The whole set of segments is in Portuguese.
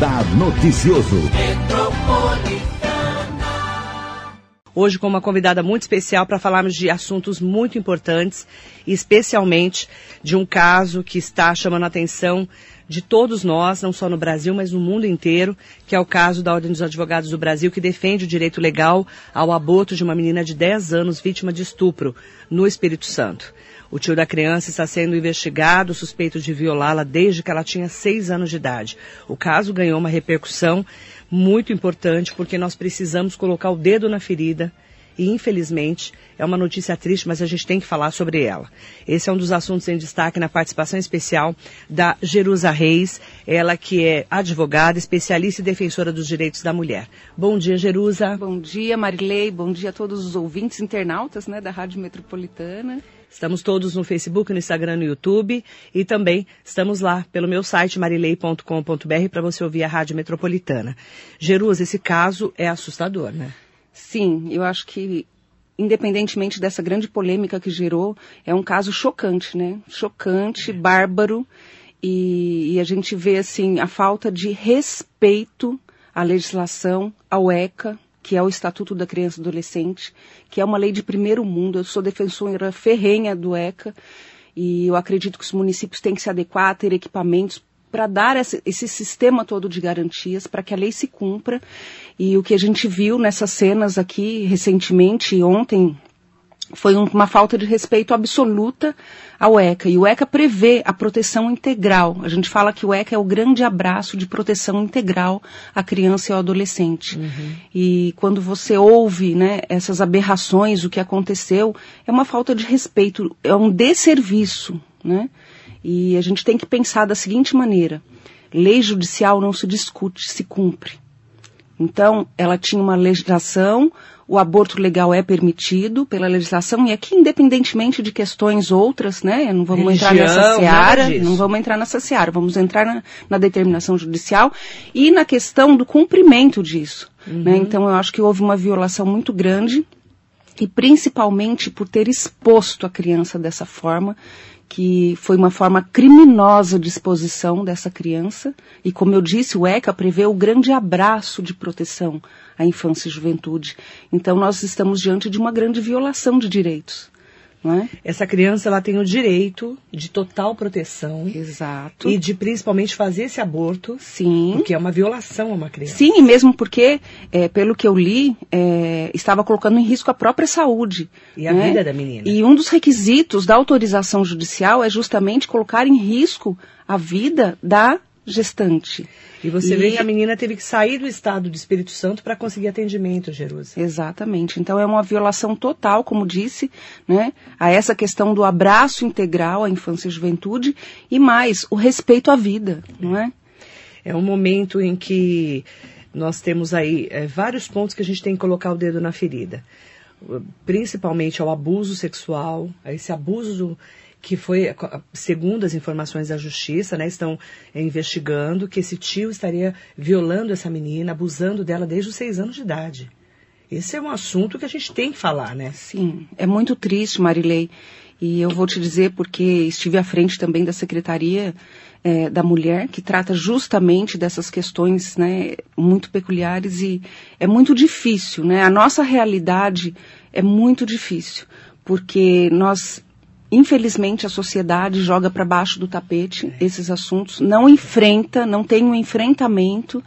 Radar Noticioso. Hoje com uma convidada muito especial para falarmos de assuntos muito importantes, especialmente de um caso que está chamando a atenção de todos nós, não só no Brasil, mas no mundo inteiro, que é o caso da Ordem dos Advogados do Brasil, que defende o direito legal ao aborto de uma menina de 10 anos vítima de estupro no Espírito Santo. O tio da criança está sendo investigado, suspeito de violá-la desde que ela tinha 6 anos de idade. O caso ganhou uma repercussão muito importante porque nós precisamos colocar o dedo na ferida e infelizmente é uma notícia triste, mas a gente tem que falar sobre ela. Esse é um dos assuntos em destaque na participação especial da Jerusa Reis, ela que é advogada, especialista e defensora dos direitos da mulher. Bom dia, Jerusa. Bom dia, Marilei. Bom dia a todos os ouvintes internautas né, da Rádio Metropolitana. Estamos todos no Facebook, no Instagram, no YouTube e também estamos lá pelo meu site marilei.com.br para você ouvir a Rádio Metropolitana. Jerusa, esse caso é assustador, né? Sim, eu acho que independentemente dessa grande polêmica que gerou, é um caso chocante, né? Chocante, bárbaro, e, e, a gente vê assim a falta de respeito à legislação, ao ECA, que é o Estatuto da Criança e Adolescente, que é uma lei de primeiro mundo. Eu sou defensora ferrenha do ECA e eu acredito que os municípios têm que se adequar, ter equipamentos para dar esse, esse, sistema todo de garantias para que a lei se cumpra. E o que a gente viu nessas cenas aqui recentemente, ontem, foi uma falta de respeito absoluta ao ECA. E o ECA prevê a proteção integral. A gente fala que o ECA é o grande abraço de proteção integral à criança e ao adolescente. Uhum. E quando você ouve né, essas aberrações, o que aconteceu, é uma falta de respeito, é um desserviço. Né? E a gente tem que pensar da seguinte maneira: lei judicial não se discute, se cumpre. Então, ela tinha uma legislação, o aborto legal é permitido pela legislação, e aqui, independentemente de questões outras, né? Não vamos Religião, entrar nessa seara, não vamos entrar nessa seara, vamos entrar na, na, determinação judicial e na questão do cumprimento disso. Né? Uhum. Né? Então, eu acho que houve uma violação muito grande, e principalmente por ter exposto a criança dessa forma, que foi uma forma criminosa de exposição dessa criança. E como eu disse, o ECA prevê o grande abraço de proteção à infância e juventude. Então nós estamos diante de uma grande violação de direitos. É? Essa criança ela tem o direito de total proteção. Exato. E de principalmente fazer esse aborto. Sim. Porque é uma violação a uma criança. Sim, e mesmo porque, é, pelo que eu li, é, estava colocando em risco a própria saúde. E a né? vida da menina. E um dos requisitos da autorização judicial é justamente colocar em risco a vida da gestante. E você e... vê que a menina teve que sair do estado do Espírito Santo para conseguir atendimento, Jerusa. Exatamente. Então é uma violação total, como disse, né, a essa questão do abraço integral à infância e juventude e mais o respeito à vida, não é? É um momento em que nós temos aí é, vários pontos que a gente tem que colocar o dedo na ferida. Principalmente ao abuso sexual, a esse abuso que foi, segundo as informações da justiça, né, estão investigando que esse tio estaria violando essa menina, abusando dela desde os seis anos de idade. Esse é um assunto que a gente tem que falar, né? Sim, é muito triste, Marilei. E eu vou te dizer porque estive à frente também da Secretaria é, da Mulher, que trata justamente dessas questões né, muito peculiares e é muito difícil, né? A nossa realidade é muito difícil, porque nós Infelizmente, a sociedade joga para baixo do tapete esses assuntos, não enfrenta, não tem um enfrentamento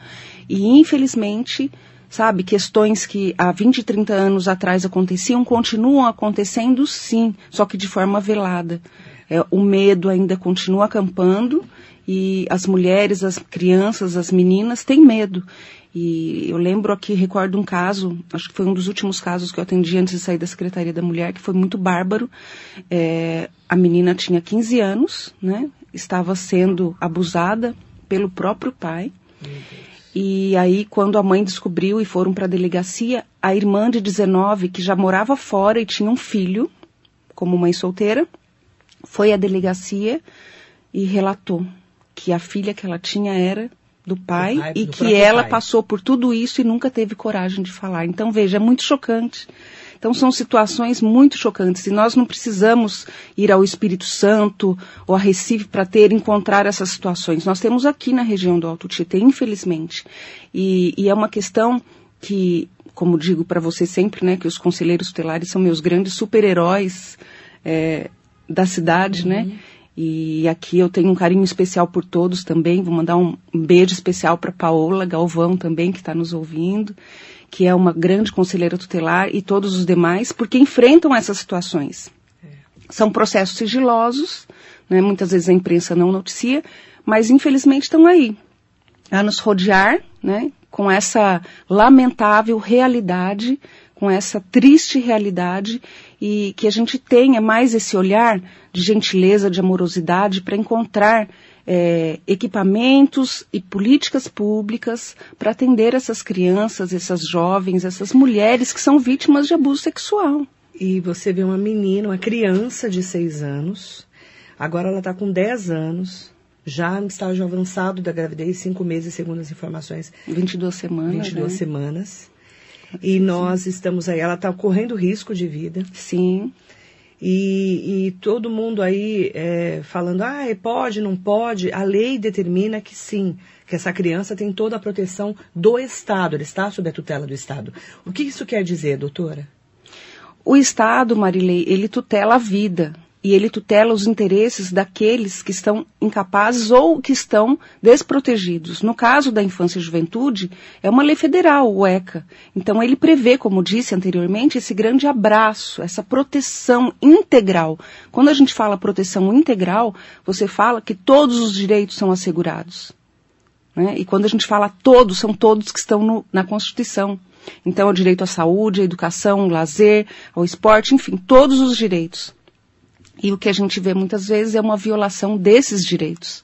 e, infelizmente, sabe, questões que há 20, 30 anos atrás aconteciam, continuam acontecendo sim, só que de forma velada. É, o medo ainda continua acampando e as mulheres, as crianças, as meninas têm medo. E eu lembro aqui, recordo um caso, acho que foi um dos últimos casos que eu atendi antes de sair da Secretaria da Mulher, que foi muito bárbaro. É, a menina tinha 15 anos, né? Estava sendo abusada pelo próprio pai. E aí, quando a mãe descobriu e foram para a delegacia, a irmã de 19, que já morava fora e tinha um filho, como mãe solteira, foi à delegacia e relatou que a filha que ela tinha era do pai, do pai e do que ela pai. passou por tudo isso e nunca teve coragem de falar. Então, veja, é muito chocante. Então são situações muito chocantes e nós não precisamos ir ao Espírito Santo ou a Recife para ter encontrar essas situações. Nós temos aqui na região do Alto Tietê, infelizmente. E, e é uma questão que, como digo para você sempre, né, que os conselheiros tutelares são meus grandes super-heróis é, da cidade, né? uhum. né? E aqui eu tenho um carinho especial por todos também. Vou mandar um beijo especial para Paola Galvão também, que está nos ouvindo, que é uma grande conselheira tutelar, e todos os demais, porque enfrentam essas situações. É. São processos sigilosos, né? muitas vezes a imprensa não noticia, mas infelizmente estão aí, a nos rodear, né? com essa lamentável realidade, com essa triste realidade e que a gente tenha mais esse olhar de gentileza, de amorosidade para encontrar é, equipamentos e políticas públicas para atender essas crianças, essas jovens, essas mulheres que são vítimas de abuso sexual. E você vê uma menina, uma criança de 6 anos, agora ela está com 10 anos, já no estágio avançado da gravidez, 5 meses, segundo as informações. 22 semanas. 22 né? semanas. E nós estamos aí, ela está correndo risco de vida. Sim. E, e todo mundo aí é, falando, ah, pode, não pode. A lei determina que sim, que essa criança tem toda a proteção do Estado, ela está sob a tutela do Estado. O que isso quer dizer, doutora? O Estado, Marilei, ele tutela a vida e ele tutela os interesses daqueles que estão incapazes ou que estão desprotegidos. No caso da infância e juventude, é uma lei federal, o ECA. Então ele prevê, como disse anteriormente, esse grande abraço, essa proteção integral. Quando a gente fala proteção integral, você fala que todos os direitos são assegurados. Né? E quando a gente fala todos, são todos que estão no, na Constituição. Então, é o direito à saúde, à educação, ao lazer, ao esporte, enfim, todos os direitos. E o que a gente vê muitas vezes é uma violação desses direitos,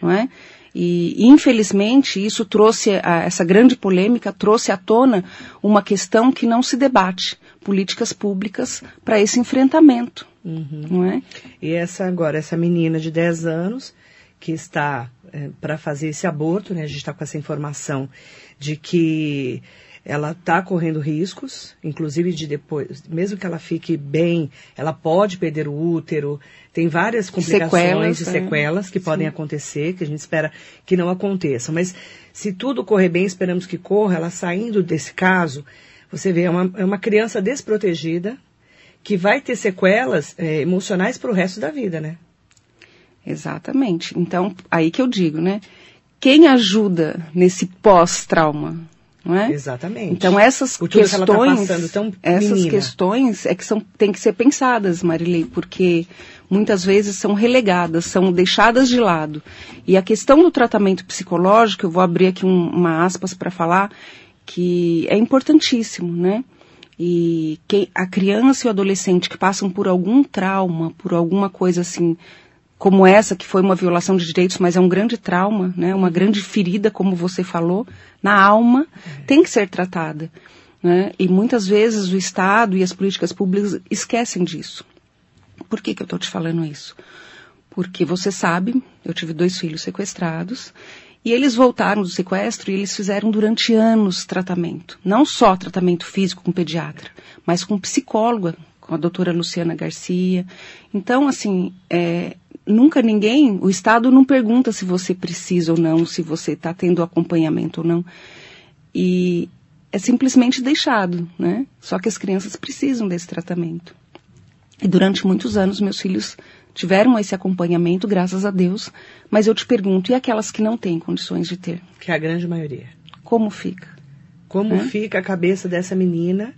não é? E, infelizmente, isso trouxe, a, essa grande polêmica trouxe à tona uma questão que não se debate, políticas públicas para esse enfrentamento, uhum. não é? E essa agora, essa menina de 10 anos, que está é, para fazer esse aborto, né? A gente está com essa informação de que ela está correndo riscos, inclusive de depois, mesmo que ela fique bem, ela pode perder o útero, tem várias complicações sequelas, e sequelas é. que Sim. podem acontecer, que a gente espera que não aconteçam. Mas se tudo correr bem, esperamos que corra, ela saindo desse caso, você vê, é uma, é uma criança desprotegida que vai ter sequelas é, emocionais para o resto da vida, né? Exatamente. Então, aí que eu digo, né? Quem ajuda nesse pós-trauma? Não é? Exatamente. Então essas tá questões, tá essas questões é que são têm que ser pensadas, Marilei, porque muitas vezes são relegadas, são deixadas de lado. E a questão do tratamento psicológico, eu vou abrir aqui um, uma aspas para falar que é importantíssimo, né? E quem, a criança e o adolescente que passam por algum trauma, por alguma coisa assim como essa, que foi uma violação de direitos, mas é um grande trauma, né, uma grande ferida, como você falou, na alma, tem que ser tratada. Né? E muitas vezes o Estado e as políticas públicas esquecem disso. Por que, que eu estou te falando isso? Porque você sabe, eu tive dois filhos sequestrados e eles voltaram do sequestro e eles fizeram durante anos tratamento. Não só tratamento físico com pediatra, mas com psicóloga, com a doutora Luciana Garcia. Então, assim, é, nunca ninguém, o Estado não pergunta se você precisa ou não, se você está tendo acompanhamento ou não. E é simplesmente deixado, né? Só que as crianças precisam desse tratamento. E durante muitos anos meus filhos tiveram esse acompanhamento, graças a Deus, mas eu te pergunto, e aquelas que não têm condições de ter? Que é a grande maioria. Como fica? Como né? fica a cabeça dessa menina?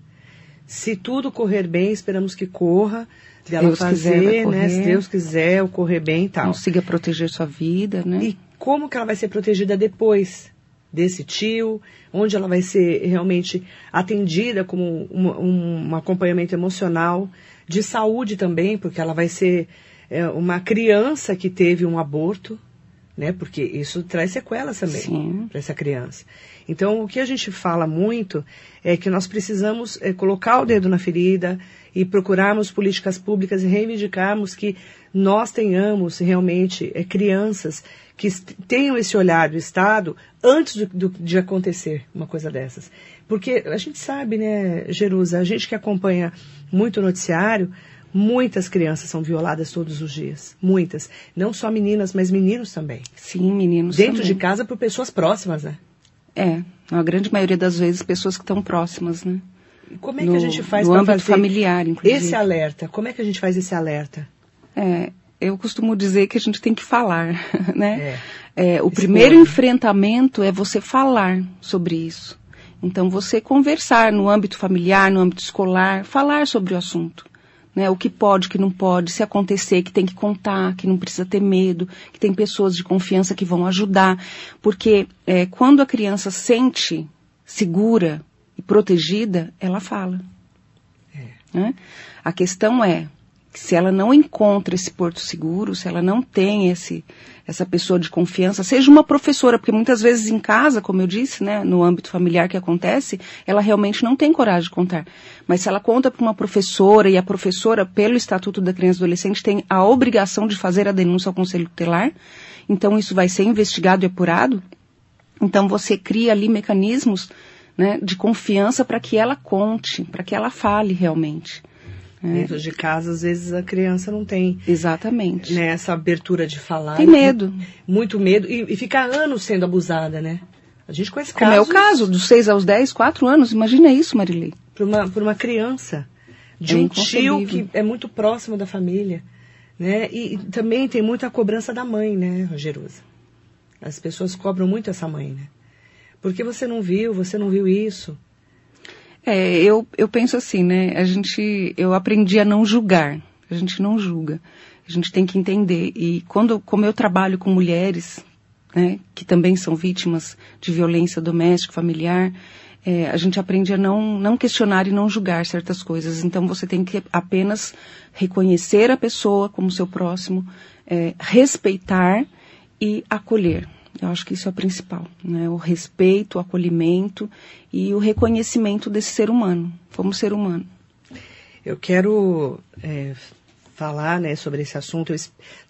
Se tudo correr bem, esperamos que corra, dela Deus fazer, quiser, né? Se Deus quiser, ocorrer bem e tal. Consiga proteger sua vida, né? E como que ela vai ser protegida depois desse tio? Onde ela vai ser realmente atendida como um, um acompanhamento emocional, de saúde também, porque ela vai ser é, uma criança que teve um aborto, né? Porque isso traz sequelas também para essa criança. Então, o que a gente fala muito é que nós precisamos é, colocar o dedo na ferida e procurarmos políticas públicas e reivindicarmos que nós tenhamos realmente é, crianças que tenham esse olhar do Estado antes do, do, de acontecer uma coisa dessas. Porque a gente sabe, né, Jerusa, a gente que acompanha muito o noticiário, muitas crianças são violadas todos os dias. Muitas. Não só meninas, mas meninos também. Sim, meninos Dentro também. de casa por pessoas próximas, né? É, na grande maioria das vezes pessoas que estão próximas, né? E como é que no, a gente faz para fazer familiar, inclusive. esse alerta? Como é que a gente faz esse alerta? É, eu costumo dizer que a gente tem que falar, né? É. É, o primeiro enfrentamento é você falar sobre isso. Então, você conversar no âmbito familiar, no âmbito escolar, falar sobre o assunto. Né, o que pode, o que não pode, se acontecer, que tem que contar, que não precisa ter medo, que tem pessoas de confiança que vão ajudar. Porque é, quando a criança sente segura e protegida, ela fala. É. Né? A questão é, se ela não encontra esse porto seguro, se ela não tem esse, essa pessoa de confiança, seja uma professora, porque muitas vezes em casa, como eu disse, né, no âmbito familiar que acontece, ela realmente não tem coragem de contar. Mas se ela conta para uma professora e a professora, pelo Estatuto da Criança e Adolescente, tem a obrigação de fazer a denúncia ao Conselho Tutelar, então isso vai ser investigado e apurado, então você cria ali mecanismos né, de confiança para que ela conte, para que ela fale realmente. Dentro de casa, às vezes a criança não tem. Exatamente. Né, essa abertura de falar. Tem medo. Muito medo. E, e fica anos sendo abusada, né? A gente conhece Como casos. é o caso, dos 6 aos 10, 4 anos. Imagina isso, Marilei. Por uma, por uma criança. De É um tio que é muito próximo da família. Né? E, e também tem muita cobrança da mãe, né, Rogerosa? As pessoas cobram muito essa mãe, né? Porque você não viu, você não viu isso. É, eu, eu penso assim, né? A gente, eu aprendi a não julgar. A gente não julga. A gente tem que entender. E quando, como eu trabalho com mulheres, né, que também são vítimas de violência doméstica, familiar, é, a gente aprende a não, não questionar e não julgar certas coisas. Então você tem que apenas reconhecer a pessoa como seu próximo, é, respeitar e acolher. Eu acho que isso é o principal, né? O respeito, o acolhimento e o reconhecimento desse ser humano, como ser humano. Eu quero é, falar né, sobre esse assunto. Eu,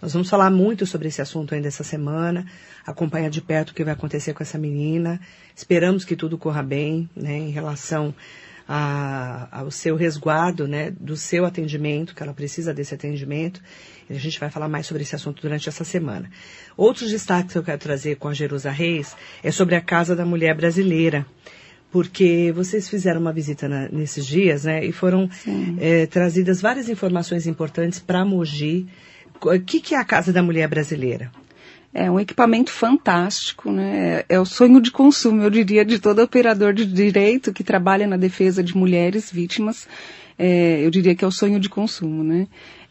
nós vamos falar muito sobre esse assunto ainda essa semana. Acompanhar de perto o que vai acontecer com essa menina. Esperamos que tudo corra bem né, em relação a, ao seu resguardo, né, do seu atendimento, que ela precisa desse atendimento. A gente vai falar mais sobre esse assunto durante essa semana. Outros destaques que eu quero trazer com a Jerusa Reis é sobre a Casa da Mulher Brasileira porque vocês fizeram uma visita na, nesses dias, né? E foram é, trazidas várias informações importantes para Mogi. O que, que é a Casa da Mulher Brasileira? É um equipamento fantástico, né? É o sonho de consumo, eu diria, de todo operador de direito que trabalha na defesa de mulheres vítimas. É, eu diria que é o sonho de consumo, né?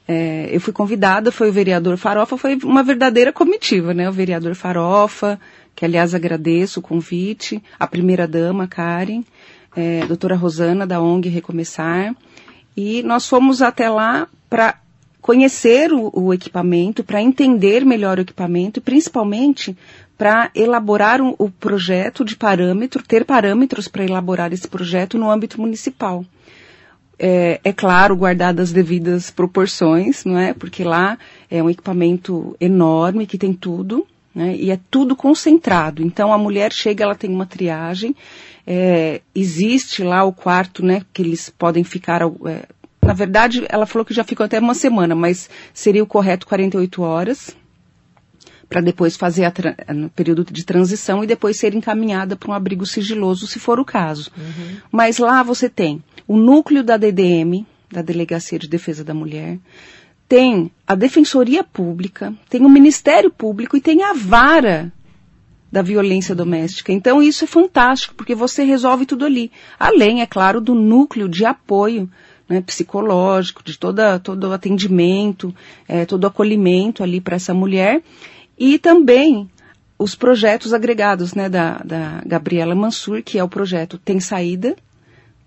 É, eu fui convidada, foi o vereador Farofa, foi uma verdadeira comitiva, né? O vereador Farofa, que aliás agradeço o convite, a primeira-dama, Karen, é, a doutora Rosana, da ONG Recomeçar, e nós fomos até lá para conhecer o, o equipamento, para entender melhor o equipamento e principalmente para elaborar um, o projeto de parâmetro, ter parâmetros para elaborar esse projeto no âmbito municipal. É, é, claro, guardadas as devidas proporções, não é? Porque lá é um equipamento enorme que tem tudo, né? E é tudo concentrado. Então a mulher chega, ela tem uma triagem, é, existe lá o quarto, né? Que eles podem ficar. É, na verdade, ela falou que já ficou até uma semana, mas seria o correto 48 horas para depois fazer no período de transição e depois ser encaminhada para um abrigo sigiloso, se for o caso. Uhum. Mas lá você tem o núcleo da DDM, da Delegacia de Defesa da Mulher, tem a Defensoria Pública, tem o Ministério Público e tem a vara da violência doméstica. Então isso é fantástico, porque você resolve tudo ali. Além, é claro, do núcleo de apoio né, psicológico, de toda, todo o atendimento, é, todo o acolhimento ali para essa mulher. E também os projetos agregados né, da, da Gabriela Mansur, que é o projeto Tem Saída,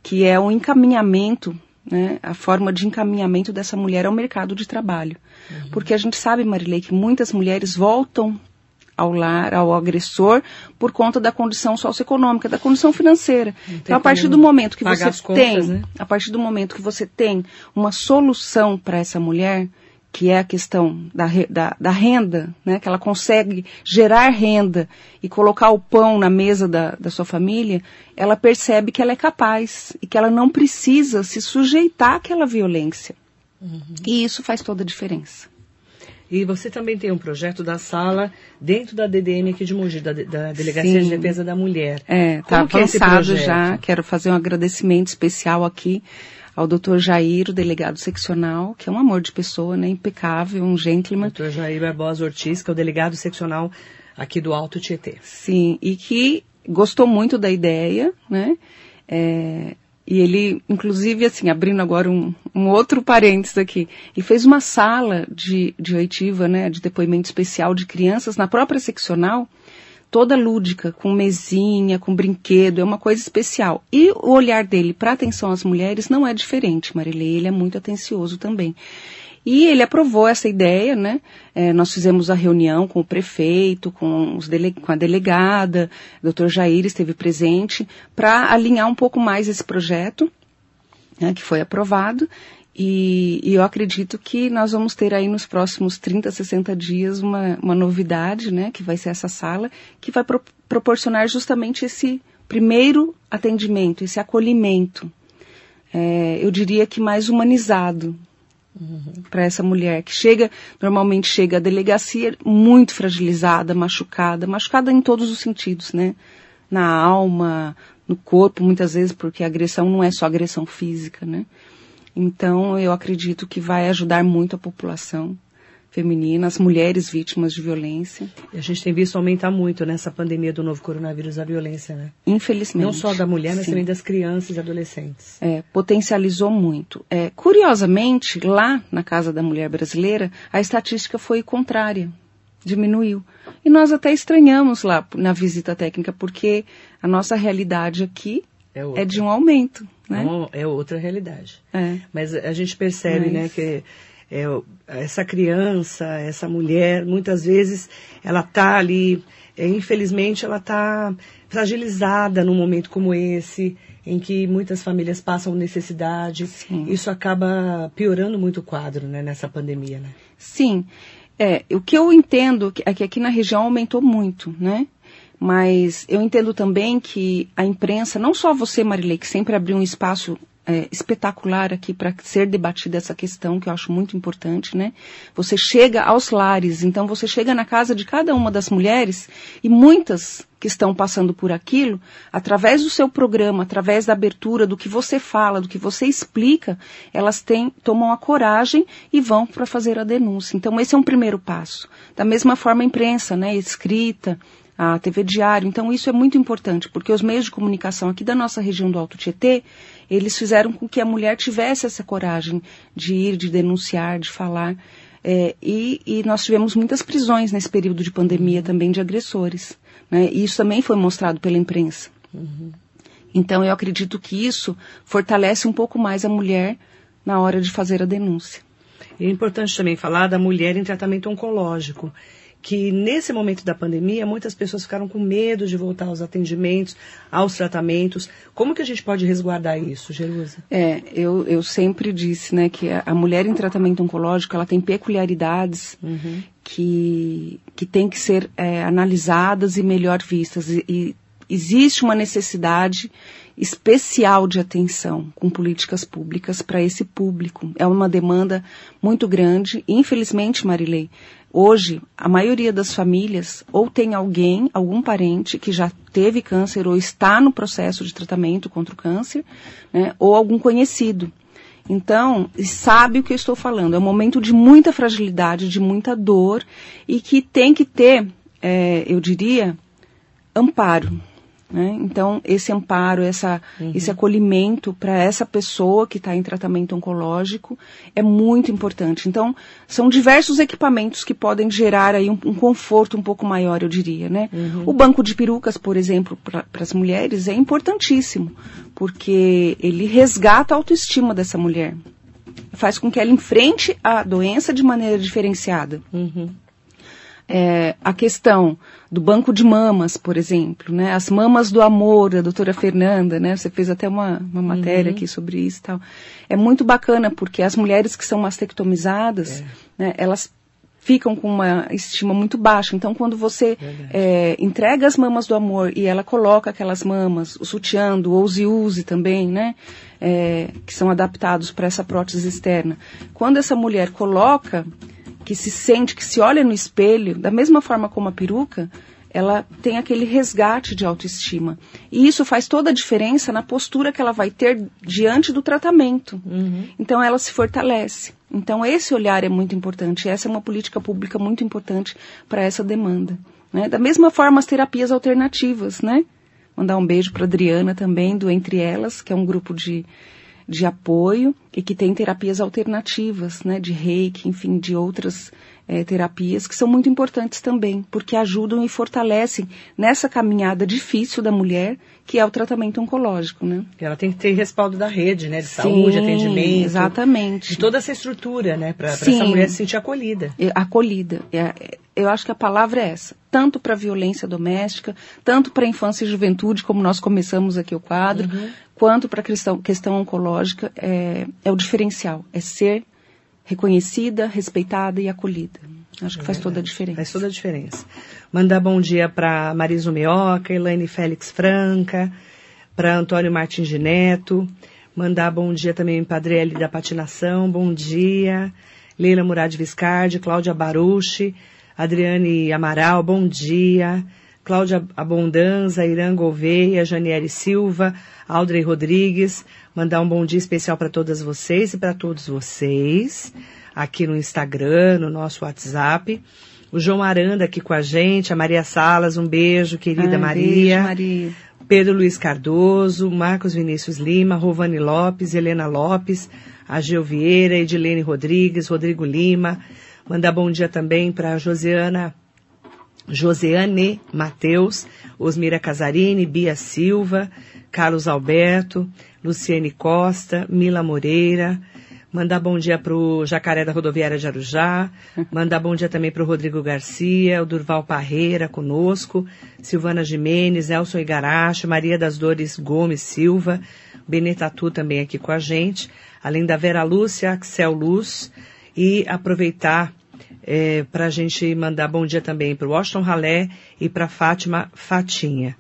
que é um encaminhamento né, a forma de encaminhamento dessa mulher ao mercado de trabalho. Uhum. Porque a gente sabe, Marilei, que muitas mulheres voltam ao lar, ao agressor, por conta da condição socioeconômica, da condição financeira. Então, a partir do momento que você contas, tem, né? a partir do momento que você tem uma solução para essa mulher, que é a questão da, da, da, renda, né, que ela consegue gerar renda e colocar o pão na mesa da, da sua família, ela percebe que ela é capaz e que ela não precisa se sujeitar àquela violência. Uhum. E isso faz toda a diferença. E você também tem um projeto da sala dentro da DDM aqui de Mogi, da, da Delegacia Sim. de Defesa da Mulher. É, está avançado é já. Quero fazer um agradecimento especial aqui ao Dr. Jair, o delegado seccional, que é um amor de pessoa, né, impecável, um gentleman. Dr. Jair Barbosa Ortiz, que é o delegado seccional aqui do Alto Tietê. Sim, e que gostou muito da ideia, né? É, e ele, inclusive, assim, abrindo agora um, um outro parênteses aqui, ele fez uma sala de, de oitiva, né, de depoimento especial de crianças na própria seccional, toda lúdica, com mesinha, com brinquedo, é uma coisa especial. E o olhar dele para atenção às mulheres não é diferente, Marilei, ele é muito atencioso também. E ele aprovou essa ideia, né? É, nós fizemos a reunião com o prefeito, com, com a delegada, o doutor Jair esteve presente, para alinhar um pouco mais esse projeto, né, que foi aprovado. E, e, eu acredito que nós vamos ter aí nos próximos 30, 60 dias uma, uma novidade, né, que vai ser essa sala, que vai pro, proporcionar justamente esse primeiro atendimento, esse acolhimento. É, eu diria que mais humanizado uhum. para essa mulher que chega, normalmente chega à delegacia muito fragilizada, machucada, machucada em todos os sentidos, né? Na alma, no corpo, muitas vezes, porque a agressão não é só agressão física, né? Então, eu acredito que vai ajudar muito a população feminina, as mulheres vítimas de violência. E a gente tem visto aumentar muito nessa pandemia do novo coronavírus a violência, né? Infelizmente. Não só da mulher, mas sim. também das crianças e adolescentes. É, potencializou muito. É, curiosamente, lá na Casa da Mulher Brasileira, a estatística foi contrária. Diminuiu. E nós até estranhamos lá na visita técnica, porque a nossa realidade aqui é, é de um aumento. Né? É outra realidade. É. Mas a gente percebe, Mas... né, que é, essa criança, essa mulher, muitas vezes ela está ali, é, infelizmente ela está fragilizada num momento como esse, em que muitas famílias passam necessidade. Sim. Isso acaba piorando muito o quadro né, nessa pandemia. Né? Sim. É, o que eu entendo é que aqui na região aumentou muito, né? Mas eu entendo também que a imprensa, não só você, Marilei, que sempre abriu um espaço é, espetacular aqui para ser debatida essa questão, que eu acho muito importante, né? Você chega aos lares, então você chega na casa de cada uma das mulheres e muitas que estão passando por aquilo, através do seu programa, através da abertura, do que você fala, do que você explica, elas têm, tomam a coragem e vão para fazer a denúncia. Então esse é um primeiro passo. Da mesma forma a imprensa, né, escrita, a TV Diário. Então isso é muito importante, porque os meios de comunicação aqui da nossa região do Alto Tietê, eles fizeram com que a mulher tivesse essa coragem de ir, de denunciar, de falar. É, e, e, nós tivemos muitas prisões nesse período de pandemia também de agressores. Né? E isso também foi mostrado pela imprensa. Uhum. Então eu acredito que isso fortalece um pouco mais a mulher na hora de fazer a denúncia. E é importante também falar da mulher em tratamento oncológico que nesse momento da pandemia muitas pessoas ficaram com medo de voltar aos atendimentos, aos tratamentos. Como que a gente pode resguardar isso, Jerusa? É, eu, eu sempre disse, né, que a, a mulher em tratamento oncológico ela tem peculiaridades uhum. que, que têm que ser é, analisadas e melhor vistas. E, e existe uma necessidade especial de atenção com políticas públicas para esse público. É uma demanda muito grande. Infelizmente, Marilei, Hoje, a maioria das famílias ou tem alguém, algum parente que já teve câncer ou está no processo de tratamento contra o câncer, né, ou algum conhecido. Então, sabe o que eu estou falando. É um momento de muita fragilidade, de muita dor e que tem que ter, é, eu diria, amparo. Né? Então, esse amparo, essa, uhum. esse acolhimento para essa pessoa que está em tratamento oncológico é muito importante. Então, são diversos equipamentos que podem gerar aí um, um conforto um pouco maior, eu diria. Né? Uhum. O banco de perucas, por exemplo, para as mulheres é importantíssimo, porque ele resgata a autoestima dessa mulher. Faz com que ela enfrente a doença de maneira diferenciada. Uhum. É, a questão do banco de mamas, por exemplo, né? As mamas do amor, da doutora Fernanda, né? Você fez até uma, uma matéria uhum. aqui sobre isso e tal. É muito bacana, porque as mulheres que são mastectomizadas, é. né, elas ficam com uma estima muito baixa. Então, quando você é, entrega as mamas do amor e ela coloca aquelas mamas, o sutiã do Ouse também, né? É, que são adaptados para essa prótese externa. Quando essa mulher coloca que se sente, que se olha no espelho, da mesma forma como a peruca, ela tem aquele resgate de autoestima. E isso faz toda a diferença na postura que ela vai ter diante do tratamento. Uhum. Então ela se fortalece. Então esse olhar é muito importante. Essa é uma política pública muito importante para essa demanda. Né? Da mesma forma as terapias alternativas, né? Mandar um beijo para Adriana também do Entre Elas, que é um grupo de de apoio e que tem terapias alternativas, né, de reiki, enfim, de outras é, terapias que são muito importantes também, porque ajudam e fortalecem nessa caminhada difícil da mulher, que é o tratamento oncológico, né? Ela tem que ter respaldo da rede, né, de Sim, saúde, atendimento. Exatamente. De toda essa estrutura, né, para essa mulher se sentir acolhida. Acolhida. É, eu acho que a palavra é essa, tanto para a violência doméstica, tanto para a infância e juventude, como nós começamos aqui o quadro, uhum. quanto para a questão, questão oncológica, é, é o diferencial, é ser reconhecida, respeitada e acolhida. Acho que faz toda a diferença. Faz toda a diferença. Mandar bom dia para Marisa Meoca, Elaine Félix Franca, para Antônio Martins de Neto. Mandar bom dia também para Adriele da Patinação, bom dia. Leila Murad Viscardi, Cláudia Baruchi, Adriane Amaral, bom dia. Cláudia Abondanza, Irã Gouveia, Janiele Silva, Aldrey Rodrigues. Mandar um bom dia especial para todas vocês e para todos vocês, aqui no Instagram, no nosso WhatsApp. O João Aranda aqui com a gente, a Maria Salas, um beijo, querida ah, Maria. Beijo, Maria. Pedro Luiz Cardoso, Marcos Vinícius Lima, Rovani Lopes, Helena Lopes, Agil Vieira, Edilene Rodrigues, Rodrigo Lima, Mandar bom dia também para Josiana, Joseane Mateus, Osmira Casarini, Bia Silva, Carlos Alberto, Luciene Costa, Mila Moreira. Mandar bom dia para o Jacaré da Rodoviária de Arujá. Mandar bom dia também para o Rodrigo Garcia, o Durval Parreira conosco, Silvana Jimenez, Elson Igarashi, Maria das Dores Gomes Silva, Benetatu também aqui com a gente, além da Vera Lúcia, Axel Luz, e aproveitar é, para a gente mandar bom dia também para o Washington Ralé e para Fátima Fatinha.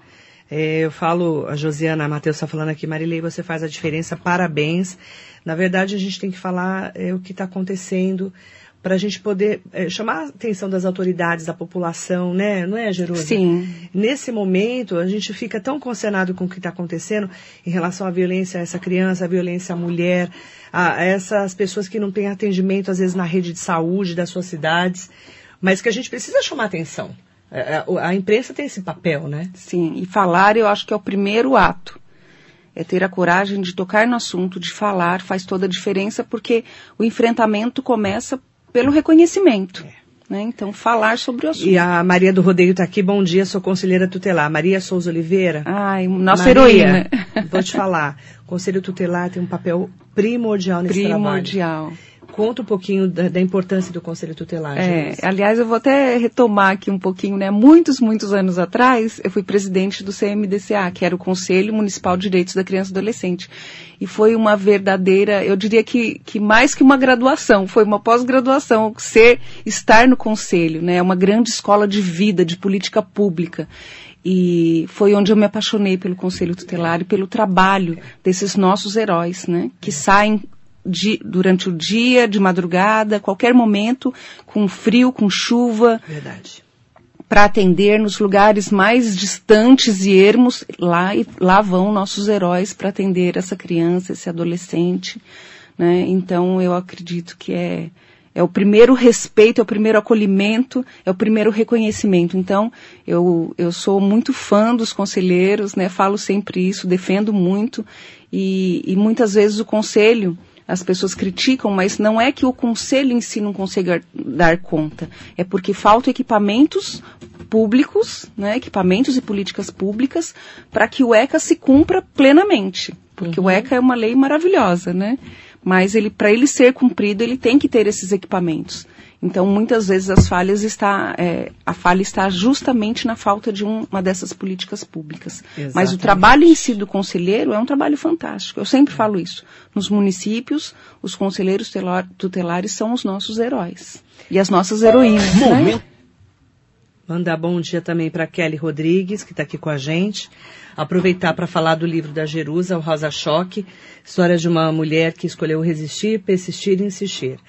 É, eu falo, a Josiana Matheus está falando aqui, Marilei, você faz a diferença, parabéns. Na verdade, a gente tem que falar é, o que está acontecendo para a gente poder é, chamar a atenção das autoridades, da população, né? Não é, Jerusa? Sim. Nesse momento, a gente fica tão concentrado com o que está acontecendo em relação à violência a essa criança, à violência à mulher, a, essas pessoas que não têm atendimento, às vezes, na rede de saúde das suas cidades, mas que a gente precisa chamar atenção. A, é, a, a imprensa tem esse papel, né? Sim, e falar eu acho que é o primeiro ato é ter a coragem de tocar no assunto, de falar, faz toda a diferença, porque o enfrentamento começa pelo reconhecimento. É. Né? Então, falar sobre o assunto. E a Maria do Rodeio está aqui. Bom dia, sou conselheira tutelar. Maria Souza Oliveira. Ai, nossa Maria, heroína. Vou te falar. Conselho Tutelar tem um papel primordial nesse primordial. trabalho. Primordial conta um pouquinho da, da importância do Conselho Tutelar. É, aliás, eu vou até retomar aqui um pouquinho, né? Muitos, muitos anos atrás, eu fui presidente do CMDCA, que era o Conselho Municipal de Direitos da Criança e Adolescente. E foi uma verdadeira, eu diria que, que mais que uma graduação, foi uma pós-graduação, ser, estar no Conselho, né? É uma grande escola de vida, de política pública. E foi onde eu me apaixonei pelo Conselho Tutelar e pelo trabalho desses nossos heróis, né? Que saem durante o dia, de madrugada, qualquer momento, com frio, com chuva. Verdade. Para atender nos lugares mais distantes e ermos, lá, lá vão nossos heróis para atender essa criança, esse adolescente. Né? Então eu acredito que é, é o primeiro respeito, é o primeiro acolhimento, é o primeiro reconhecimento. Então, eu, eu sou muito fã dos conselheiros, né? Falo sempre isso, defendo muito. E, e muitas vezes o conselho, as pessoas criticam, mas não é que o conselho em si não consiga dar conta, é porque faltam equipamentos públicos, né, equipamentos e políticas públicas para que o ECA se cumpra plenamente, porque uhum. o ECA é uma lei maravilhosa, né? Mas ele para ele ser cumprido, ele tem que ter esses equipamentos. Então, muitas vezes as falhas está, é, a falha está justamente na falta de um, uma dessas políticas públicas. Exatamente. Mas o trabalho em si do conselheiro é um trabalho fantástico. Eu sempre falo isso. Nos municípios, os conselheiros tutelares são os nossos heróis e as nossas heroínas. Né? Mandar bom dia também para Kelly Rodrigues, que está aqui com a gente. Aproveitar para falar do livro da Jerusa, o Rosa Choque, história de uma mulher que escolheu resistir, persistir e insistir.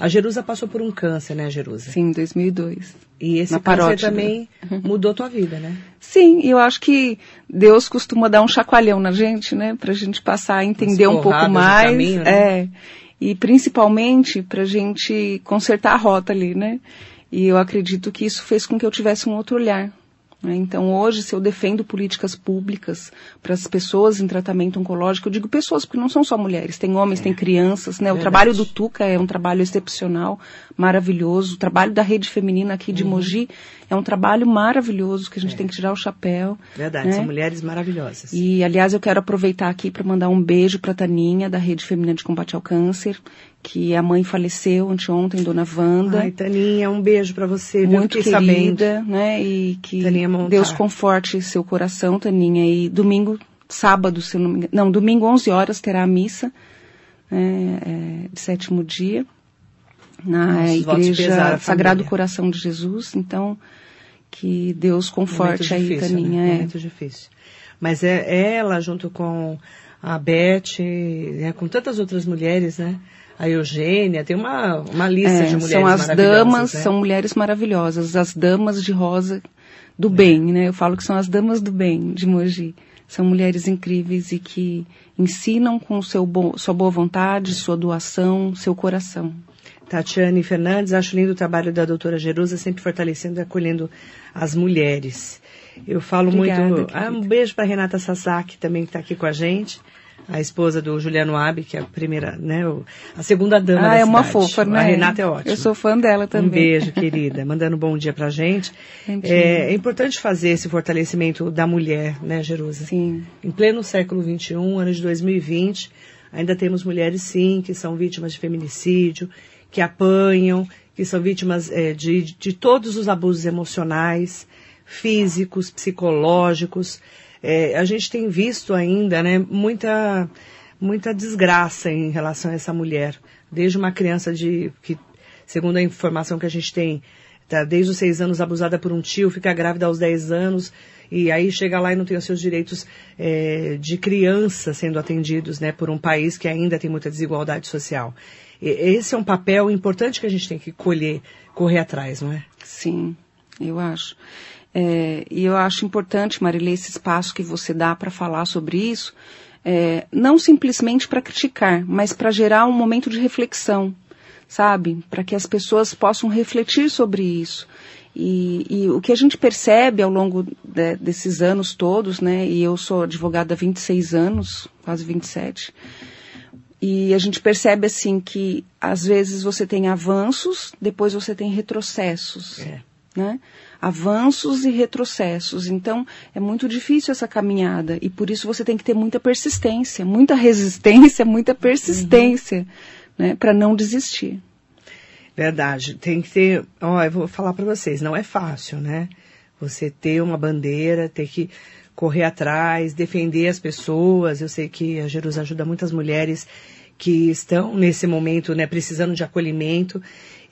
A Jerusa passou por um câncer, né, Jerusa? Sim, em 2002. E esse Na câncer também mudou tua vida, né? Sim, eu acho que Deus costuma dar um chacoalhão na gente, né? Pra gente passar a entender um pouco mais. Caminho, né? É. E principalmente pra gente consertar a rota ali, né? E eu acredito que isso fez com que eu tivesse um outro olhar? Então, hoje, se eu defendo políticas públicas para as pessoas em tratamento oncológico, eu digo pessoas, porque não são só mulheres, tem homens, é. tem crianças. Né? O trabalho do Tuca é um trabalho excepcional, maravilhoso. O trabalho da rede feminina aqui de uhum. Mogi é um trabalho maravilhoso que a gente é. tem que tirar o chapéu. Verdade, né? são mulheres maravilhosas. E, aliás, eu quero aproveitar aqui para mandar um beijo para a Taninha, da Rede Feminina de Combate ao Câncer, que a mãe faleceu anteontem, Dona Wanda. Ai, Taninha, um beijo para você. Muito querida, sabendo. né? E que Deus conforte seu coração, Taninha. E domingo, sábado, se não me engano, não, domingo 11 horas terá a missa né, é, de sétimo dia na igreja Sagrado Coração de Jesus. Então, que Deus conforte aí, difícil, Taninha. Né? É. Muito difícil. Mas é ela junto com a Beth, né, com tantas outras mulheres, né? A Eugênia, tem uma, uma lista é, de mulheres São as damas, né? são mulheres maravilhosas, as damas de rosa do é. bem, né? Eu falo que são as damas do bem de Mogi. São mulheres incríveis e que ensinam com seu bo sua boa vontade, sua doação, seu coração. Tatiane Fernandes, acho lindo o trabalho da doutora Jerusa, sempre fortalecendo e acolhendo as mulheres. Eu falo Obrigada, muito. Ah, um beijo para Renata Sasaki também que está aqui com a gente a esposa do Juliano Abi, que é a primeira, né, a segunda dama ah, da é cidade. uma fofa, né? A Renata é ótima. Eu sou fã dela também. Um beijo, querida. Mandando um bom dia pra gente. É, é, importante fazer esse fortalecimento da mulher, né, Jerusa? Sim. Em pleno século XXI, ano de 2020, ainda temos mulheres, sim, que são vítimas de feminicídio, que apanham, que são vítimas é, de, de todos os abusos emocionais, físicos, psicológicos, é, a gente tem visto ainda, né, muita, muita desgraça em relação a essa mulher. Desde uma criança de, que, segundo a informação que a gente tem, tá desde os seis anos abusada por um tio, fica grávida aos dez anos, e aí chega lá e não tem os seus direitos é, de criança sendo atendidos, né, por um país que ainda tem muita desigualdade social. E, esse é um papel importante que a gente tem que colher, correr atrás, não é? Sim, eu acho. É, e eu acho importante, Marilê, esse espaço que você dá para falar sobre isso, é, não simplesmente para criticar, mas para gerar um momento de reflexão, sabe? Para que as pessoas possam refletir sobre isso. E, e, o que a gente percebe ao longo de, desses anos todos, né? E eu sou advogada há 26 anos, quase 27. E a gente percebe assim que às vezes você tem avanços, depois você tem retrocessos, é. Né? avanços e retrocessos. Então, é muito difícil essa caminhada e por isso você tem que ter muita persistência, muita resistência, muita persistência, uhum. né, para não desistir. Verdade, tem que ter, ó, eu vou falar para vocês, não é fácil, né? Você ter uma bandeira, ter que correr atrás, defender as pessoas. Eu sei que a Jerusa ajuda muitas mulheres que estão nesse momento, né, precisando de acolhimento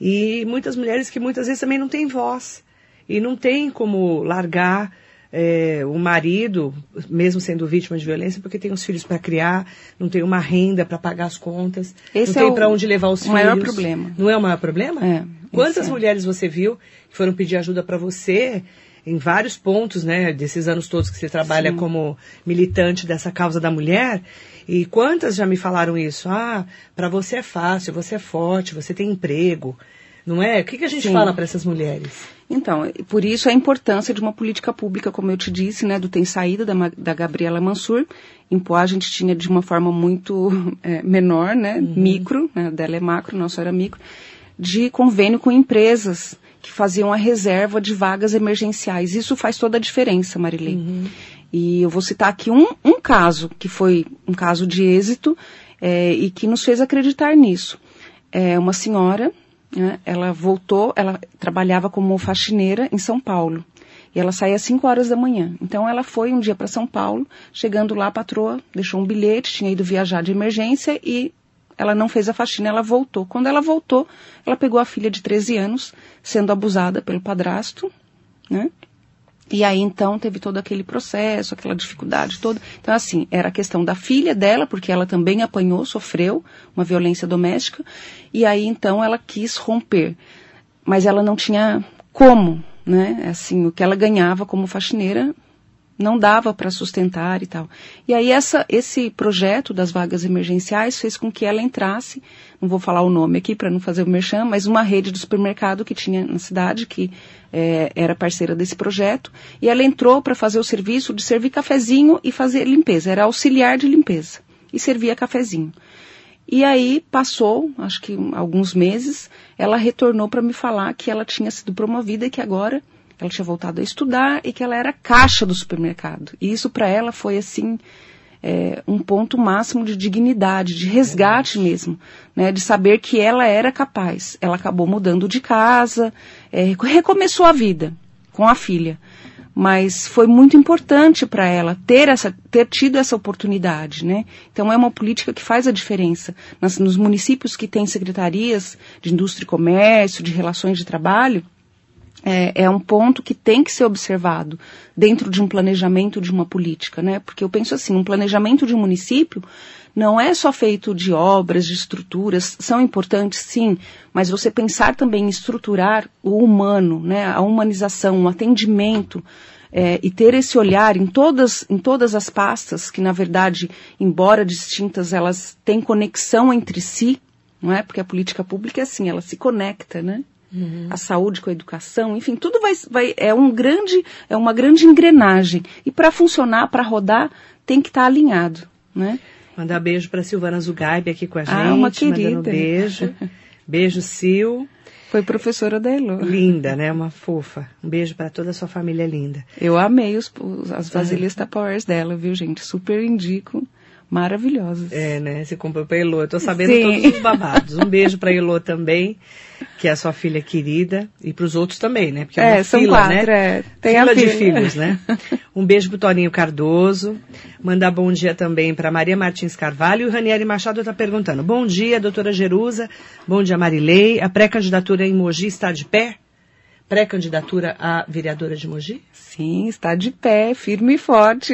e muitas mulheres que muitas vezes também não têm voz e não tem como largar é, o marido, mesmo sendo vítima de violência, porque tem os filhos para criar, não tem uma renda para pagar as contas, Esse não é tem para onde levar os o filhos. maior problema. Não é o maior problema? É, Quantas é. mulheres você viu que foram pedir ajuda para você em vários pontos, né, desses anos todos que você trabalha Sim. como militante dessa causa da mulher? E quantas já me falaram isso? Ah, para você é fácil, você é forte, você tem emprego. Não é? O que, que a gente Sim. fala para essas mulheres? Então, por isso a importância de uma política pública, como eu te disse, né, do Tem Saída, da, da Gabriela Mansur. Em Poá a gente tinha de uma forma muito é, menor, né, uhum. micro, né, dela é macro, nosso era micro, de convênio com empresas que faziam a reserva de vagas emergenciais. Isso faz toda a diferença, Marilei. Uhum. E eu vou citar aqui um, um caso, que foi um caso de êxito, é, e que nos fez acreditar nisso. É uma senhora né, ela voltou, ela trabalhava como faxineira em São Paulo. E ela saía às 5 horas da manhã. Então ela foi um dia para São Paulo, chegando lá a patroa deixou um bilhete, tinha ido viajar de emergência e ela não fez a faxina, ela voltou. Quando ela voltou, ela pegou a filha de 13 anos, sendo abusada pelo padrasto, né? E aí então teve todo aquele processo, aquela dificuldade toda. Então assim, era a questão da filha dela, porque ela também apanhou, sofreu uma violência doméstica, e aí então ela quis romper. Mas ela não tinha como, né? Assim, o que ela ganhava como faxineira não dava para sustentar e tal. E aí essa, esse projeto das vagas emergenciais fez com que ela entrasse, não vou falar o nome aqui para não fazer o merchan, mas uma rede de supermercado que tinha na cidade, que é, era parceira desse projeto, e ela entrou para fazer o serviço de servir cafezinho e fazer limpeza, era auxiliar de limpeza, e servia cafezinho. E aí passou, acho que alguns meses, ela retornou para me falar que ela tinha sido promovida e que agora ela tinha voltado a estudar e que ela era caixa do supermercado. E isso para ela foi assim é, um ponto máximo de dignidade, de resgate mesmo, né, de saber que ela era capaz. Ela acabou mudando de casa, é, recomeçou a vida com a filha. Mas foi muito importante para ela ter, essa, ter tido essa oportunidade, né? Então é uma política que faz a diferença. Nas, nos municípios que têm secretarias de indústria e comércio, de relações de trabalho, é, é, um ponto que tem que ser observado dentro de um planejamento de uma política, né? Porque eu penso assim, um planejamento de um município não é só feito de obras, de estruturas, são importantes sim, mas você pensar também em estruturar o humano, né? A humanização, o atendimento, é, e ter esse olhar em todas, em todas as pastas, que na verdade, embora distintas, elas têm conexão entre si, não é? Porque a política pública é assim, ela se conecta, né? Uhum. A saúde com a educação, enfim, tudo vai, vai é um grande, é uma grande engrenagem. E para funcionar, para rodar, tem que estar tá alinhado, né? Mandar beijo para Silvana Zugaib aqui com a gente. Ah, uma querida. Mandando beijo. beijo, Sil. Foi professora da Elo. Linda, né? Uma fofa. Um beijo para toda a sua família linda. Eu amei os, as vasilhas. Tupperwares dela, viu, gente? Super indico maravilhosos. É, né? Você comprou pra Elô. Eu tô sabendo Sim. todos os babados. Um beijo pra Elô também, que é a sua filha querida, e pros outros também, né? Porque é, uma são fila, né? quatro, né? É. Tem fila a de filhos, né? Um beijo pro Toninho Cardoso. Mandar bom dia também para Maria Martins Carvalho. E o Ranieri Machado está perguntando. Bom dia, doutora Jerusa. Bom dia, Marilei. A pré-candidatura em Mogi está de pé? Pré-candidatura a vereadora de Mogi? Sim, está de pé, firme e forte.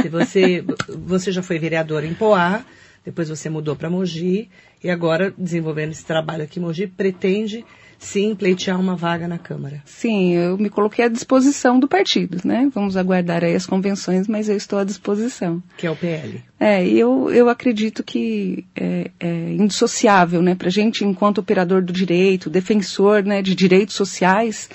Se você, você já foi vereadora em Poá, depois você mudou para Mogi e agora, desenvolvendo esse trabalho aqui em Mogi, pretende sim pleitear uma vaga na Câmara. Sim, eu me coloquei à disposição do partido, né? Vamos aguardar aí as convenções, mas eu estou à disposição. Que é o PL. É, e eu, eu acredito que é, é indissociável, né? Para gente, enquanto operador do direito, defensor né, de direitos sociais,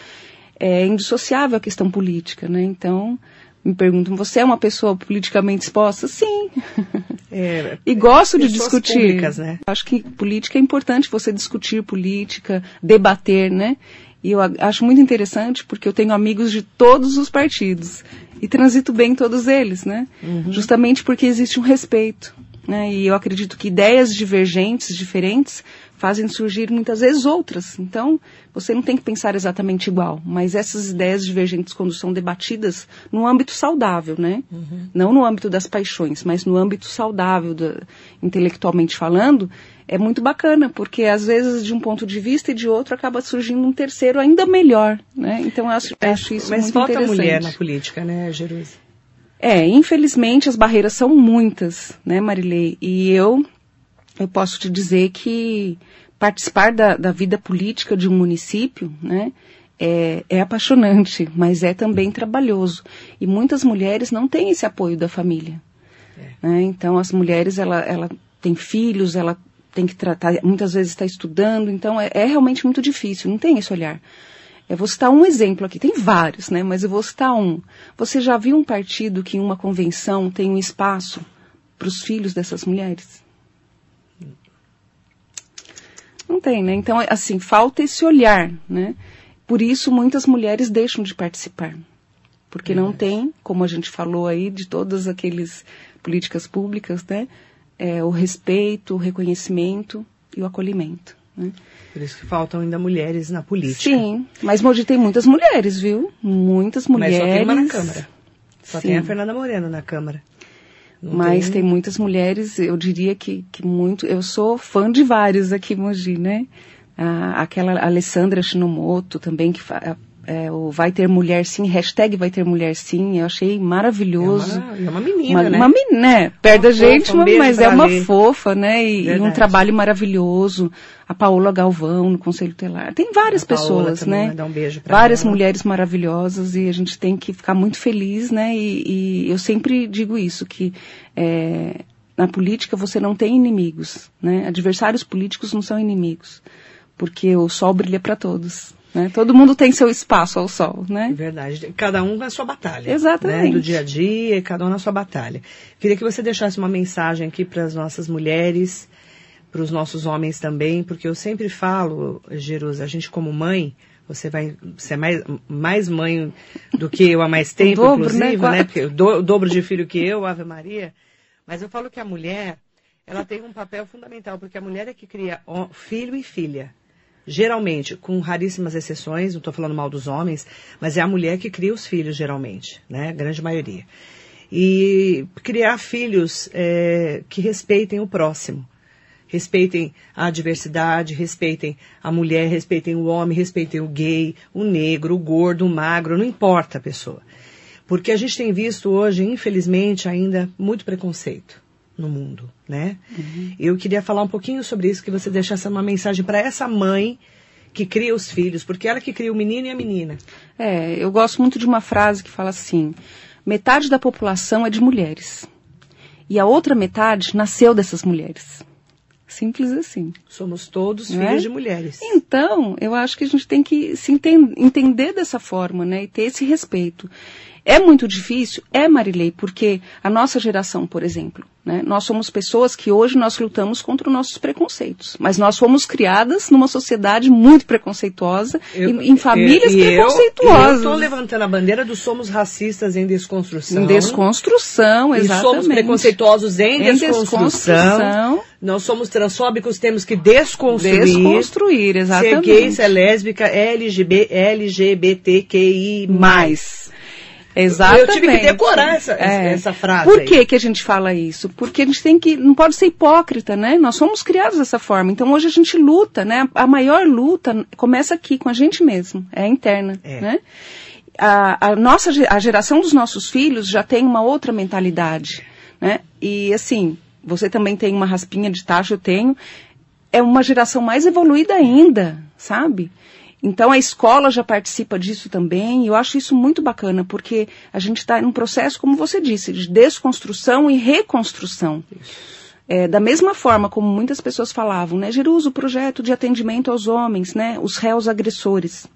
é indissociável a questão política, né? Então, me perguntam, você é uma pessoa politicamente exposta? Sim. É, e gosto de discutir. Públicas, né? Acho que política é importante você discutir política, debater, né? E eu acho muito interessante porque eu tenho amigos de todos os partidos e transito bem em todos eles, né? Uhum. Justamente porque existe um respeito. Né? E eu acredito que ideias divergentes, diferentes, fazem surgir muitas vezes outras. Então, você não tem que pensar exatamente igual, mas essas ideias divergentes, quando são debatidas no âmbito saudável, né? Uhum. Não no âmbito das paixões, mas no âmbito saudável, da, intelectualmente falando, é muito bacana, porque às vezes de um ponto de vista e de outro acaba surgindo um terceiro ainda melhor, né? Então, eu acho, é, acho isso mas muito falta interessante. mulher na política, né, Jerusa? É, infelizmente as barreiras são muitas, né, Marilei? E eu eu posso te dizer que participar da, da vida política de um município, né, é, é, apaixonante, mas é também trabalhoso. E muitas mulheres não têm esse apoio da família. É. Né? Então, as mulheres, ela, ela tem filhos, ela tem que tratar, muitas vezes está estudando, então é, é, realmente muito difícil, não tem esse olhar. Eu vou citar um exemplo aqui, tem vários, né? Mas eu vou citar um. Você já viu um partido que em uma convenção tem um espaço para os filhos dessas mulheres? Não tem, né? Então, assim, falta esse olhar, né? Por isso, muitas mulheres deixam de participar. Porque não tem, como a gente falou aí, de todas aquelas políticas públicas, né? É, o respeito, o reconhecimento e o acolhimento. Né? Por isso que faltam ainda mulheres na política. Sim, mas Mogi tem muitas mulheres, viu? Muitas mulheres. Mas só tem uma na Câmara. Só Sim. tem a Fernanda Moreno na Câmara. Não mas tem... tem... muitas mulheres, eu diria que, que muito. Eu sou fã de vários aqui em Mogi, né? Ah, aquela Alessandra Shinomoto também, que é, o Vai Ter Mulher Sim, hashtag Vai Ter Mulher Sim, eu achei maravilhoso. É uma, é uma menina, uma, né? Uma menina, né? Perde a gente, fofa, um mas é uma ler. fofa, né? E, e, um trabalho maravilhoso. A Paola Galvão no Conselho Telar. Tem várias pessoas, né? Um beijo várias ela. mulheres maravilhosas e a gente tem que ficar muito feliz, né? E, e eu sempre digo isso, que é, na política você não tem inimigos, né? Adversários políticos não são inimigos, porque o sol brilha para todos. Né? Todo mundo tem seu espaço ao sol, né? É verdade. Cada um na sua batalha. Exatamente. Né? Do dia a dia, cada um na sua batalha. Queria que você deixasse uma mensagem aqui para as nossas mulheres, para os nossos homens também, porque eu sempre falo, Jerusa, a gente como mãe, você vai ser mais, mais mãe do que eu há mais tempo, dobro, inclusive, né? né? Porque do, o dobro de filho que eu, Ave Maria. Mas eu falo que a mulher, ela tem um papel fundamental, porque a mulher é que cria filho e filha geralmente, com raríssimas exceções, não estou falando mal dos homens, mas é a mulher que cria os filhos, geralmente, né? A grande maioria. E criar filhos é, que respeitem o próximo. Respeitem a diversidade, respeitem a mulher, respeitem o homem, respeitem o gay, o negro, o gordo, o magro, não importa a pessoa. Porque a gente tem visto hoje, infelizmente, ainda muito preconceito no mundo, né? Uhum. Eu queria falar um pouquinho sobre isso, que você deixasse uma mensagem para essa mãe que cria os filhos, porque ela que cria o menino e a menina. É, eu gosto muito de uma frase que fala assim: metade da população é de mulheres e a outra metade nasceu dessas mulheres. Simples assim. Somos todos filhos é? de mulheres. Então, eu acho que a gente tem que se entender dessa forma, né? E ter esse respeito. É muito difícil? É, Marilei, porque a nossa geração, por exemplo, né, nós somos pessoas que hoje nós lutamos contra os nossos preconceitos, mas nós fomos criadas numa sociedade muito preconceituosa, eu, em, em, famílias eu, preconceituosas. Eu estou levantando a bandeira do somos racistas em desconstrução. Em desconstrução, exatamente. E somos preconceituosos em, em desconstrução. desconstrução. Nós somos transfóbicos, temos que desconstruir. Desconstruir, exatamente. Ser gay, ser lésbica, LGBT, LGBTQI+. Mais. Exatamente. Eu tive que decorar essa, é. essa frase. Por que, que a gente fala isso? Porque a gente tem que, não pode ser hipócrita, né? Nós somos criados dessa forma. Então hoje a gente luta, né? A maior luta começa aqui, com a gente mesmo. É interna, é. né? A, a, nossa, a geração dos nossos filhos já tem uma outra mentalidade, né? E assim, você também tem uma raspinha de taxa, eu tenho. É uma geração mais evoluída ainda, sabe? Então a escola já participa disso também, e eu acho isso muito bacana, porque a gente está em um processo, como você disse, de desconstrução e reconstrução. É, da mesma forma como muitas pessoas falavam, né, Jerusa, o projeto de atendimento aos homens, né, os réus agressores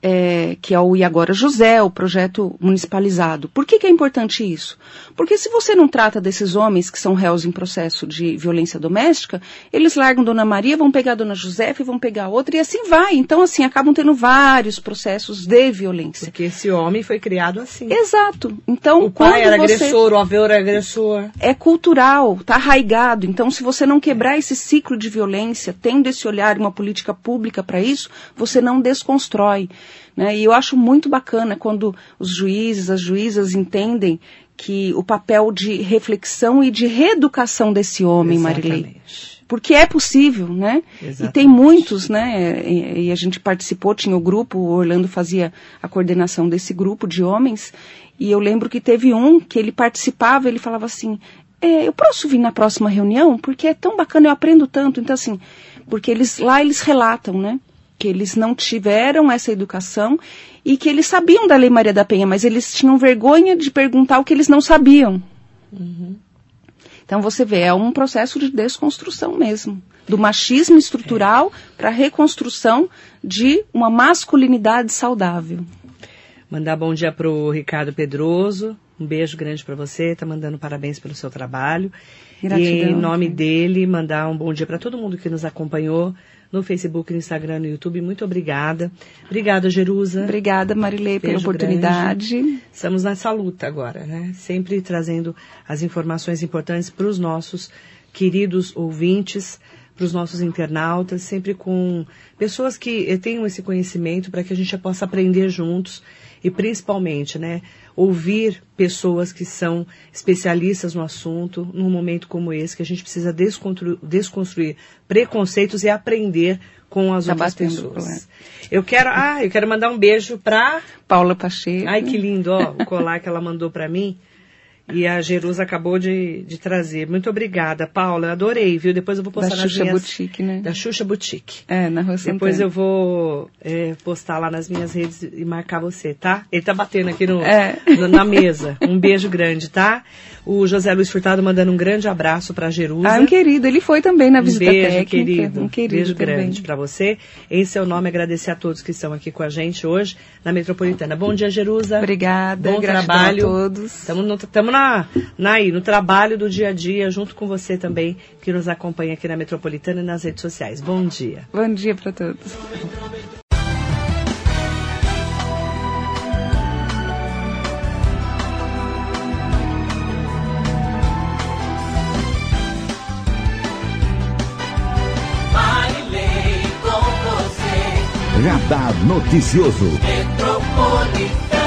é, que é o E Agora José, o projeto municipalizado. Por que, que é importante isso? Porque se você não trata desses homens que são réus em processo de violência doméstica, eles largam Dona Maria, vão pegar Dona Josefa e vão pegar outra e assim vai. Então, assim, acabam tendo vários processos de violência. Porque esse homem foi criado assim. Exato. Então, o pai era você... agressor, o avô era agressor. É cultural, está arraigado. Então, se você não quebrar esse ciclo de violência, tendo esse olhar e uma política pública para isso, você não desconstrói. Né? E eu acho muito bacana quando os juízes, as juízas entendem que o papel de reflexão e de reeducação desse homem, Exatamente. Marilei. Porque é possível, né? Exatamente. E tem muitos, né? E, e, a gente participou, tinha o grupo, o Orlando fazia a coordenação desse grupo de homens, e eu lembro que teve um que ele participava, ele falava assim, é, eu posso vir na próxima reunião? Porque é tão bacana, eu aprendo tanto. Então, assim, porque eles lá eles relatam, né? Que eles não tiveram essa educação e que eles sabiam da Lei Maria da Penha, mas eles tinham vergonha de perguntar o que eles não sabiam. Uhum. Então você vê, é um processo de desconstrução mesmo, do machismo estrutural é. para a reconstrução de uma masculinidade saudável. Mandar bom dia para o Ricardo Pedroso, um beijo grande para você, tá mandando parabéns pelo seu trabalho. Gratidão. E em nome dele, mandar um bom dia para todo mundo que nos acompanhou no Facebook, no Instagram, no YouTube. Muito obrigada. Obrigada, Jerusa. Obrigada, Marilei, pela oportunidade. Grande. Estamos nessa luta agora, né? Sempre trazendo as informações importantes para os nossos queridos ouvintes, para os nossos internautas, sempre com pessoas que tenham esse conhecimento para que a gente possa aprender juntos e principalmente, né, ouvir pessoas que são especialistas no assunto num momento como esse que a gente precisa desconstruir, desconstruir preconceitos e aprender com as tá outras pessoas. Eu quero, ah, eu quero mandar um beijo para Paula Pacheco. Ai, que lindo, ó, o colar que ela mandou para mim. E a Jerusa acabou de, de trazer. Muito obrigada, Paula. Eu adorei, viu? Depois eu vou postar da nas Xuxa minhas... Boutique, né? Da Xuxa Boutique. É, na Rua Depois Santana. eu vou é, postar lá nas minhas redes e marcar você, tá? Ele tá batendo aqui no, É. no- na mesa. Um beijo grande, tá? O José Luiz Furtado mandando um grande abraço pra Jerusa. Ah, um querido. Ele foi também na Um visita beijo, técnica. querido. Um querido beijo também. grande para você. Em seu nome, agradecer a todos que estão aqui com a gente hoje na Metropolitana. Bom dia, Jerusa. Obrigada. Bom trabalho. a todos. Estamos tamo na, na, aí, no trabalho do dia a dia, junto com você também, que nos acompanha aqui na Metropolitana e nas redes sociais. Bom dia. Bom dia para todos. Radar Noticioso. Metrópole